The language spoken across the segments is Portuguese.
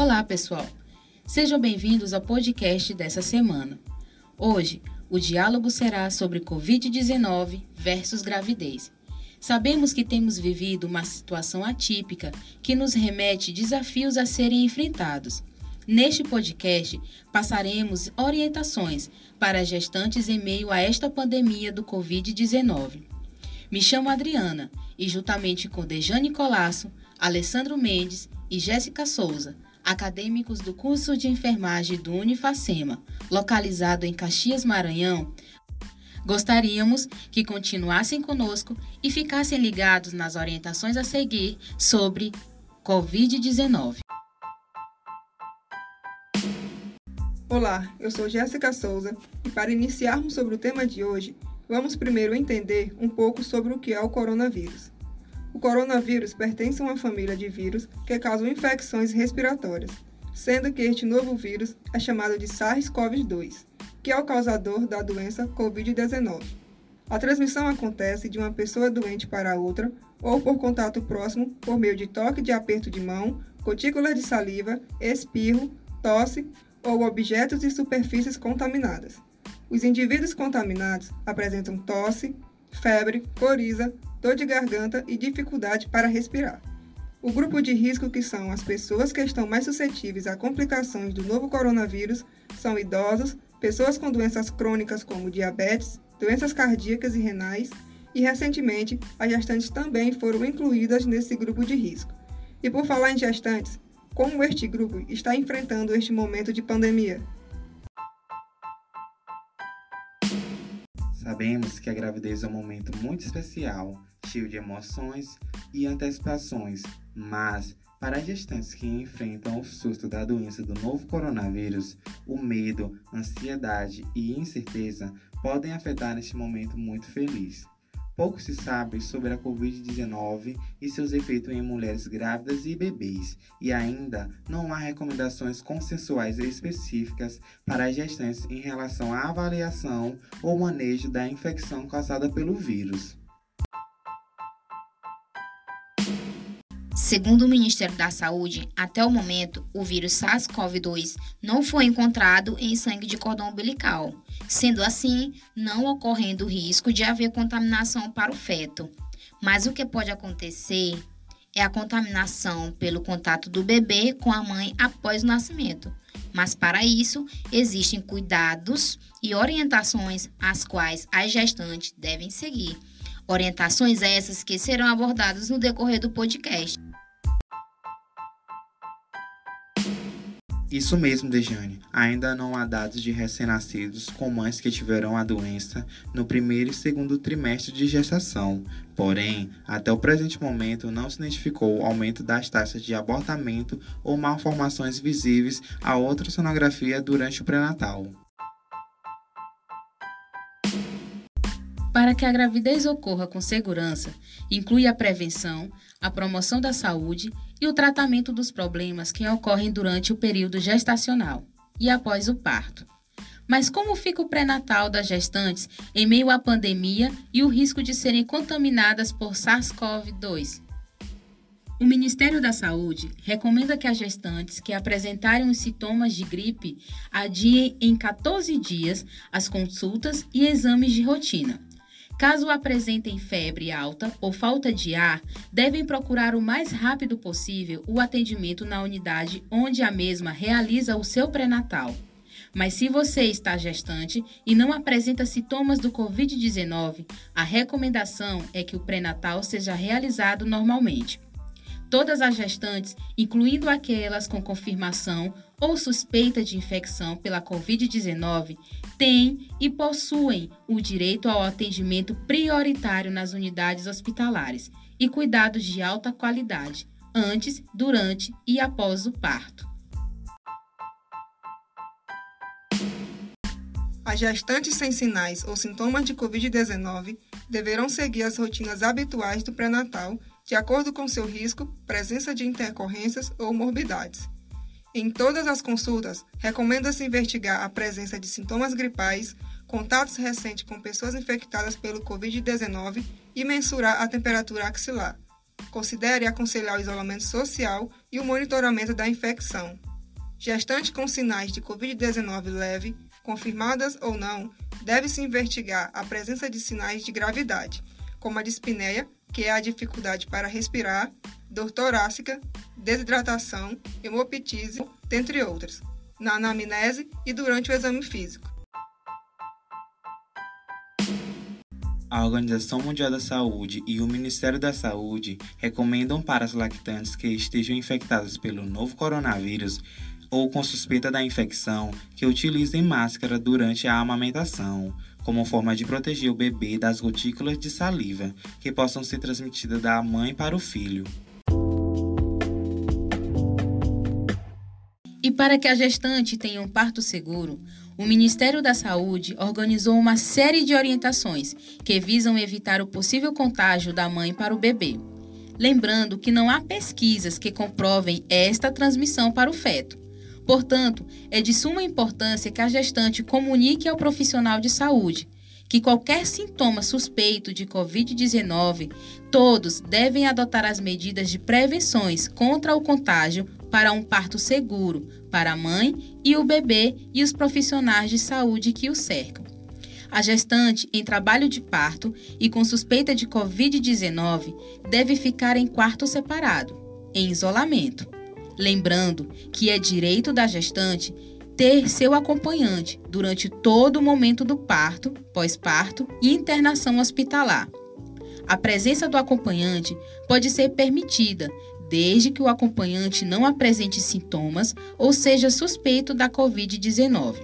Olá, pessoal. Sejam bem-vindos ao podcast dessa semana. Hoje, o diálogo será sobre Covid-19 versus gravidez. Sabemos que temos vivido uma situação atípica que nos remete desafios a serem enfrentados. Neste podcast, passaremos orientações para gestantes em meio a esta pandemia do Covid-19. Me chamo Adriana e, juntamente com Dejane Colasso, Alessandro Mendes e Jéssica Souza, acadêmicos do curso de enfermagem do Unifacema, localizado em Caxias, Maranhão, gostaríamos que continuassem conosco e ficassem ligados nas orientações a seguir sobre Covid-19. Olá, eu sou Jéssica Souza e para iniciarmos sobre o tema de hoje, vamos primeiro entender um pouco sobre o que é o coronavírus. O coronavírus pertence a uma família de vírus que causam infecções respiratórias, sendo que este novo vírus é chamado de SARS-CoV-2, que é o causador da doença Covid-19. A transmissão acontece de uma pessoa doente para outra ou por contato próximo por meio de toque de aperto de mão, gotículas de saliva, espirro, tosse ou objetos e superfícies contaminadas. Os indivíduos contaminados apresentam tosse, febre, coriza, dor de garganta e dificuldade para respirar. O grupo de risco, que são as pessoas que estão mais suscetíveis a complicações do novo coronavírus, são idosos, pessoas com doenças crônicas como diabetes, doenças cardíacas e renais, e recentemente as gestantes também foram incluídas nesse grupo de risco. E por falar em gestantes, como este grupo está enfrentando este momento de pandemia? Sabemos que a gravidez é um momento muito especial, cheio de emoções e antecipações, mas para as gestantes que enfrentam o susto da doença do novo coronavírus, o medo, ansiedade e incerteza podem afetar neste momento muito feliz. Pouco se sabe sobre a Covid-19 e seus efeitos em mulheres grávidas e bebês, e ainda não há recomendações consensuais específicas para gestantes em relação à avaliação ou manejo da infecção causada pelo vírus. Segundo o Ministério da Saúde, até o momento, o vírus SARS-CoV-2 não foi encontrado em sangue de cordão umbilical, sendo assim, não ocorrendo risco de haver contaminação para o feto. Mas o que pode acontecer é a contaminação pelo contato do bebê com a mãe após o nascimento. Mas para isso, existem cuidados e orientações as quais as gestantes devem seguir. Orientações essas que serão abordadas no decorrer do podcast. Isso mesmo, Dejane. Ainda não há dados de recém-nascidos com mães que tiveram a doença no primeiro e segundo trimestre de gestação. Porém, até o presente momento não se identificou aumento das taxas de abortamento ou malformações visíveis à ultrassonografia durante o pré-natal. Para que a gravidez ocorra com segurança, inclui a prevenção, a promoção da saúde e o tratamento dos problemas que ocorrem durante o período gestacional e após o parto. Mas como fica o pré-natal das gestantes em meio à pandemia e o risco de serem contaminadas por SARS-CoV-2? O Ministério da Saúde recomenda que as gestantes que apresentarem os sintomas de gripe adiem em 14 dias as consultas e exames de rotina. Caso apresentem febre alta ou falta de ar, devem procurar o mais rápido possível o atendimento na unidade onde a mesma realiza o seu pré-natal. Mas se você está gestante e não apresenta sintomas do Covid-19, a recomendação é que o pré-natal seja realizado normalmente. Todas as gestantes, incluindo aquelas com confirmação ou suspeita de infecção pela Covid-19 têm e possuem o direito ao atendimento prioritário nas unidades hospitalares e cuidados de alta qualidade, antes, durante e após o parto. As gestantes sem sinais ou sintomas de Covid-19 deverão seguir as rotinas habituais do pré-natal de acordo com seu risco, presença de intercorrências ou morbidades. Em todas as consultas, recomenda-se investigar a presença de sintomas gripais, contatos recentes com pessoas infectadas pelo Covid-19 e mensurar a temperatura axilar. Considere aconselhar o isolamento social e o monitoramento da infecção. Gestante com sinais de Covid-19 leve, confirmadas ou não, deve-se investigar a presença de sinais de gravidade, como a dispneia, que é a dificuldade para respirar, dor torácica, desidratação, hemoptise, dentre outras, na anamnese e durante o exame físico. A Organização Mundial da Saúde e o Ministério da Saúde recomendam para as lactantes que estejam infectadas pelo novo coronavírus ou com suspeita da infecção que utilizem máscara durante a amamentação, como forma de proteger o bebê das gotículas de saliva que possam ser transmitidas da mãe para o filho. E para que a gestante tenha um parto seguro, o Ministério da Saúde organizou uma série de orientações que visam evitar o possível contágio da mãe para o bebê. Lembrando que não há pesquisas que comprovem esta transmissão para o feto. Portanto, é de suma importância que a gestante comunique ao profissional de saúde que qualquer sintoma suspeito de Covid-19, todos devem adotar as medidas de prevenções contra o contágio para um parto seguro para a mãe e o bebê e os profissionais de saúde que o cercam. A gestante em trabalho de parto e com suspeita de Covid-19 deve ficar em quarto separado, em isolamento. Lembrando que é direito da gestante ter seu acompanhante durante todo o momento do parto, pós-parto e internação hospitalar. A presença do acompanhante pode ser permitida desde que o acompanhante não apresente sintomas ou seja suspeito da Covid-19.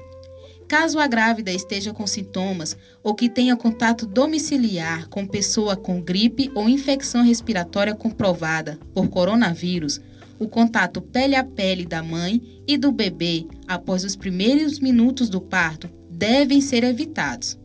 Caso a grávida esteja com sintomas ou que tenha contato domiciliar com pessoa com gripe ou infecção respiratória comprovada por coronavírus, o contato pele a pele da mãe e do bebê após os primeiros minutos do parto devem ser evitados.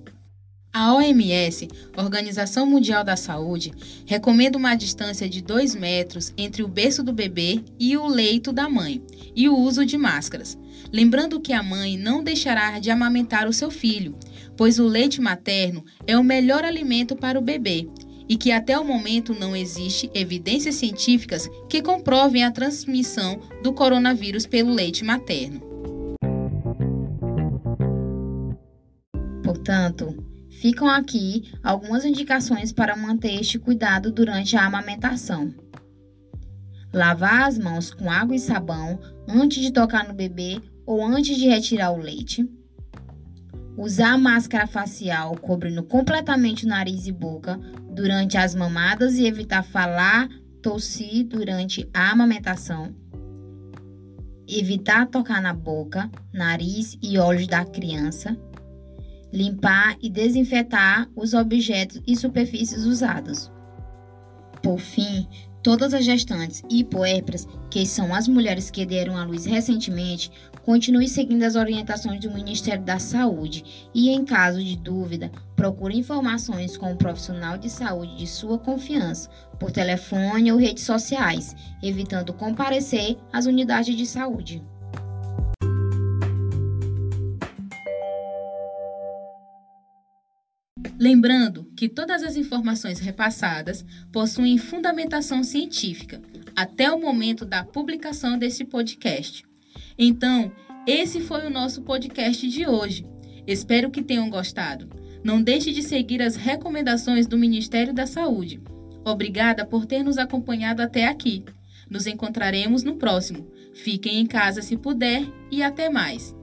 A OMS, Organização Mundial da Saúde, recomenda uma distância de 2 metros entre o berço do bebê e o leito da mãe e o uso de máscaras. Lembrando que a mãe não deixará de amamentar o seu filho, pois o leite materno é o melhor alimento para o bebê e que até o momento não existe evidências científicas que comprovem a transmissão do coronavírus pelo leite materno. Portanto, ficam aqui algumas indicações para manter este cuidado durante a amamentação. Lavar as mãos com água e sabão antes de tocar no bebê ou antes de retirar o leite. Usar máscara facial cobrindo completamente o nariz e boca durante as mamadas e evitar falar, tossir durante a amamentação. Evitar tocar na boca, nariz e olhos da criança. Limpar e desinfetar os objetos e superfícies usados. Por fim, Todas as gestantes e puérperas, que são as mulheres que deram à luz recentemente, continue seguindo as orientações do Ministério da Saúde e, em caso de dúvida, procure informações com o profissional de saúde de sua confiança, por telefone ou redes sociais, evitando comparecer às unidades de saúde. Lembrando que todas as informações repassadas possuem fundamentação científica até o momento da publicação desse podcast. Então, esse foi o nosso podcast de hoje. Espero que tenham gostado. Não deixe de seguir as recomendações do Ministério da Saúde. Obrigada por ter nos acompanhado até aqui. Nos encontraremos no próximo. Fiquem em casa se puder e até mais.